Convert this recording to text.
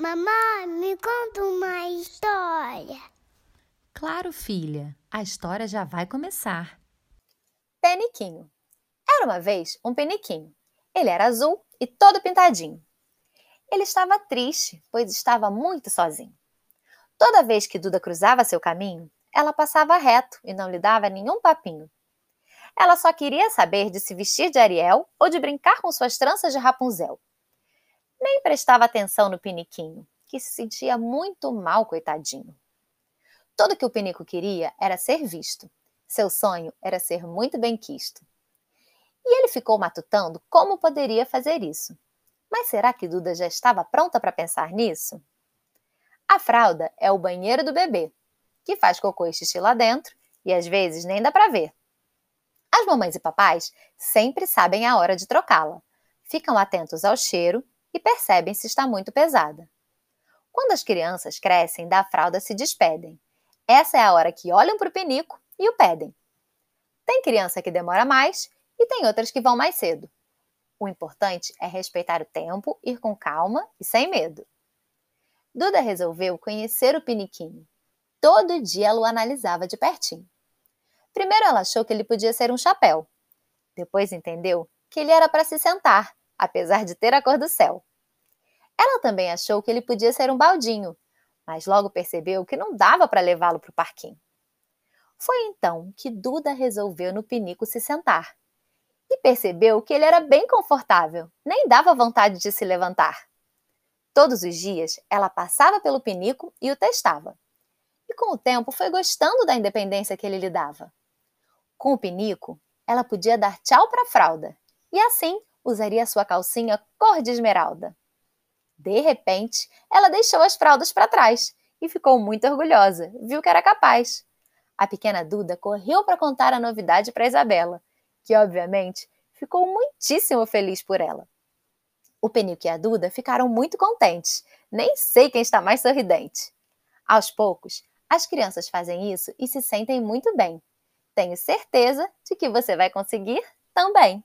Mamãe, me conta uma história. Claro, filha, a história já vai começar. Peniquinho. Era uma vez um peniquinho. Ele era azul e todo pintadinho. Ele estava triste, pois estava muito sozinho. Toda vez que Duda cruzava seu caminho, ela passava reto e não lhe dava nenhum papinho. Ela só queria saber de se vestir de Ariel ou de brincar com suas tranças de Rapunzel nem prestava atenção no piniquinho, que se sentia muito mal, coitadinho. Tudo que o pinico queria era ser visto. Seu sonho era ser muito bem quisto. E ele ficou matutando como poderia fazer isso. Mas será que Duda já estava pronta para pensar nisso? A fralda é o banheiro do bebê, que faz cocô e xixi lá dentro e às vezes nem dá para ver. As mamães e papais sempre sabem a hora de trocá-la. Ficam atentos ao cheiro e percebem se está muito pesada. Quando as crianças crescem, da fralda se despedem. Essa é a hora que olham para o pinico e o pedem. Tem criança que demora mais e tem outras que vão mais cedo. O importante é respeitar o tempo, ir com calma e sem medo. Duda resolveu conhecer o piniquinho. Todo dia ela o analisava de pertinho. Primeiro ela achou que ele podia ser um chapéu. Depois entendeu que ele era para se sentar apesar de ter a cor do céu. Ela também achou que ele podia ser um baldinho, mas logo percebeu que não dava para levá-lo para o parquinho. Foi então que Duda resolveu no pinico se sentar e percebeu que ele era bem confortável, nem dava vontade de se levantar. Todos os dias ela passava pelo pinico e o testava. E com o tempo foi gostando da independência que ele lhe dava. Com o pinico, ela podia dar tchau para a fralda e assim usaria sua calcinha cor de esmeralda. De repente, ela deixou as fraldas para trás e ficou muito orgulhosa, viu que era capaz. A pequena Duda correu para contar a novidade para Isabela, que obviamente ficou muitíssimo feliz por ela. O Penico e a Duda ficaram muito contentes, nem sei quem está mais sorridente. Aos poucos, as crianças fazem isso e se sentem muito bem. Tenho certeza de que você vai conseguir também.